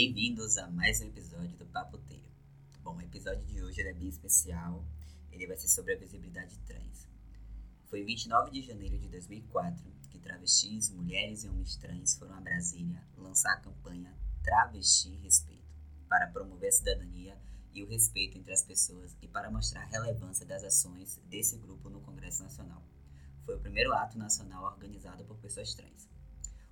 bem-vindos a mais um episódio do Papo. Bom, o episódio de hoje é bem especial, ele vai ser sobre a visibilidade trans. Foi em 29 de janeiro de 2004 que travestis, mulheres e homens trans foram a Brasília lançar a campanha Travesti Respeito, para promover a cidadania e o respeito entre as pessoas e para mostrar a relevância das ações desse grupo no Congresso Nacional. Foi o primeiro ato nacional organizado por pessoas trans.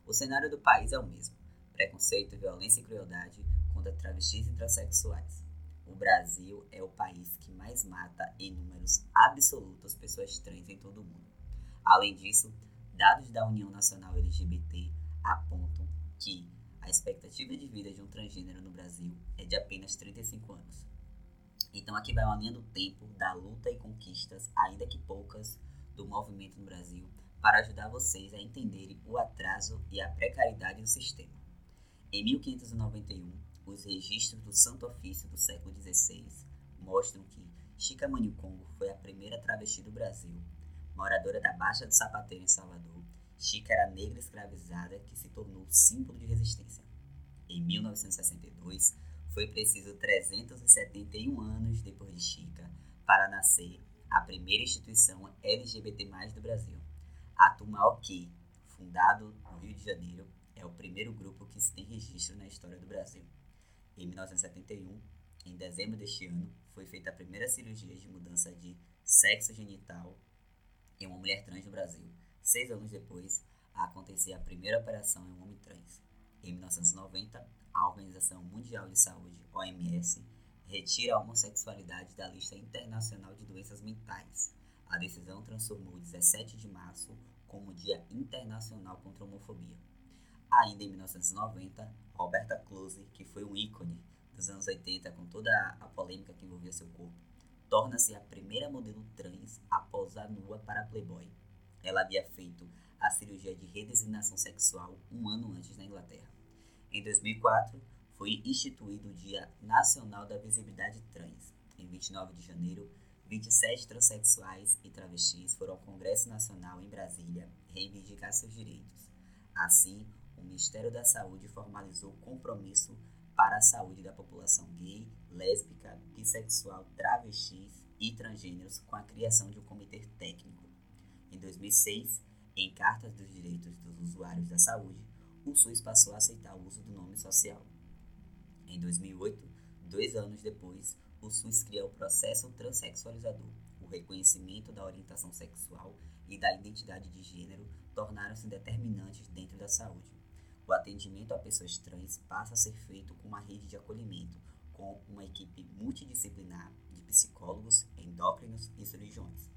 O cenário do país é o mesmo preconceito, violência e crueldade contra travestis e transexuais. O Brasil é o país que mais mata em números absolutos pessoas trans em todo o mundo. Além disso, dados da União Nacional LGBT apontam que a expectativa de vida de um transgênero no Brasil é de apenas 35 anos. Então aqui vai uma linha do tempo da luta e conquistas, ainda que poucas, do movimento no Brasil, para ajudar vocês a entenderem o atraso e a precariedade do sistema. Em 1591, os registros do Santo Ofício do século XVI mostram que Chica Manicongo foi a primeira travesti do Brasil. Moradora da Baixa do Sapateiro em Salvador, Chica era negra escravizada que se tornou símbolo de resistência. Em 1962, foi preciso 371 anos depois de Chica para nascer a primeira instituição LGBT+, do Brasil, a Tumalqui, fundado no Rio de Janeiro é o primeiro grupo que se tem registro na história do Brasil. Em 1971, em dezembro deste ano, foi feita a primeira cirurgia de mudança de sexo genital em uma mulher trans no Brasil. Seis anos depois, acontecia a primeira operação em um homem trans. Em 1990, a Organização Mundial de Saúde, OMS, retira a homossexualidade da lista internacional de doenças mentais. A decisão transformou 17 de março como Dia Internacional contra a Homofobia. Ainda em 1990, Roberta Close, que foi um ícone dos anos 80 com toda a polêmica que envolvia seu corpo, torna-se a primeira modelo trans a posar nua para Playboy. Ela havia feito a cirurgia de redesignação sexual um ano antes na Inglaterra. Em 2004, foi instituído o Dia Nacional da Visibilidade Trans. Em 29 de janeiro, 27 transexuais e travestis foram ao Congresso Nacional em Brasília reivindicar seus direitos. Assim, o Ministério da Saúde formalizou compromisso para a saúde da população gay, lésbica, bissexual, travestis e transgêneros com a criação de um comitê técnico. Em 2006, em cartas dos direitos dos usuários da saúde, o SUS passou a aceitar o uso do nome social. Em 2008, dois anos depois, o SUS cria o processo transexualizador. O reconhecimento da orientação sexual e da identidade de gênero tornaram-se determinantes dentro da saúde. O atendimento a pessoas trans passa a ser feito com uma rede de acolhimento, com uma equipe multidisciplinar de psicólogos, endócrinos e cirurgiões.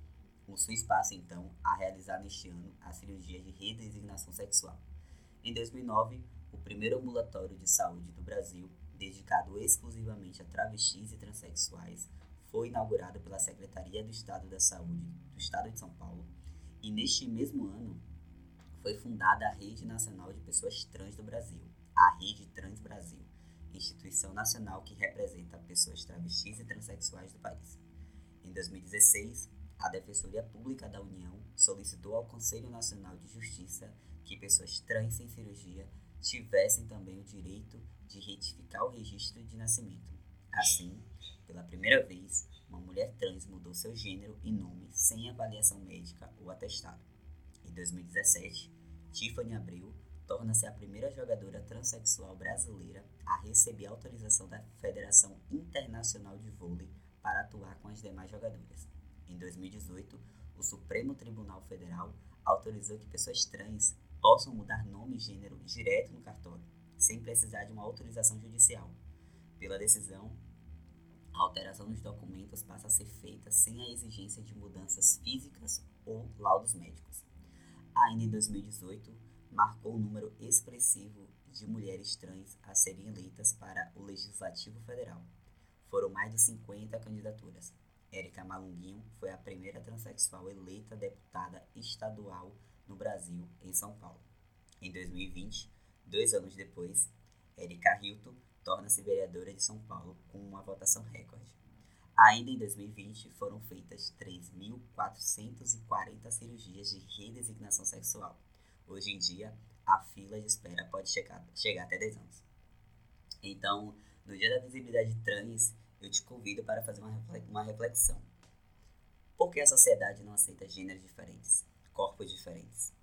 O SUS passa então a realizar neste ano a cirurgia de redesignação sexual. Em 2009, o primeiro ambulatório de saúde do Brasil, dedicado exclusivamente a travestis e transexuais, foi inaugurado pela Secretaria do Estado da Saúde do Estado de São Paulo, e neste mesmo ano foi fundada a Rede Nacional de Pessoas Trans do Brasil, a Rede Trans Brasil, instituição nacional que representa pessoas travestis e transexuais do país. Em 2016, a Defensoria Pública da União solicitou ao Conselho Nacional de Justiça que pessoas trans sem cirurgia tivessem também o direito de retificar o registro de nascimento. Assim, pela primeira vez, uma mulher trans mudou seu gênero e nome sem avaliação médica ou atestado. Em 2017, Tiffany Abreu torna-se a primeira jogadora transexual brasileira a receber autorização da Federação Internacional de Vôlei para atuar com as demais jogadoras. Em 2018, o Supremo Tribunal Federal autorizou que pessoas trans possam mudar nome e gênero direto no cartório, sem precisar de uma autorização judicial. Pela decisão, a alteração dos documentos passa a ser feita sem a exigência de mudanças físicas ou laudos médicos ainda em 2018, marcou um número expressivo de mulheres trans a serem eleitas para o Legislativo Federal. Foram mais de 50 candidaturas. Érica Malunguinho foi a primeira transexual eleita deputada estadual no Brasil, em São Paulo. Em 2020, dois anos depois, Érica Hilton torna-se vereadora de São Paulo com uma votação recorde. Ainda em 2020, foram feitas 3.440 cirurgias de redesignação sexual. Hoje em dia, a fila de espera pode chegar, chegar até 10 anos. Então, No Dia da Visibilidade Trans, eu te convido para fazer uma reflexão. Por que a sociedade não aceita gêneros diferentes, corpos diferentes?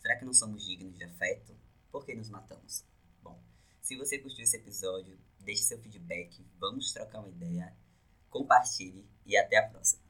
Será que não somos dignos de afeto? Por que nos matamos? Bom, se você curtiu esse episódio, deixe seu feedback, vamos trocar uma ideia, compartilhe e até a próxima.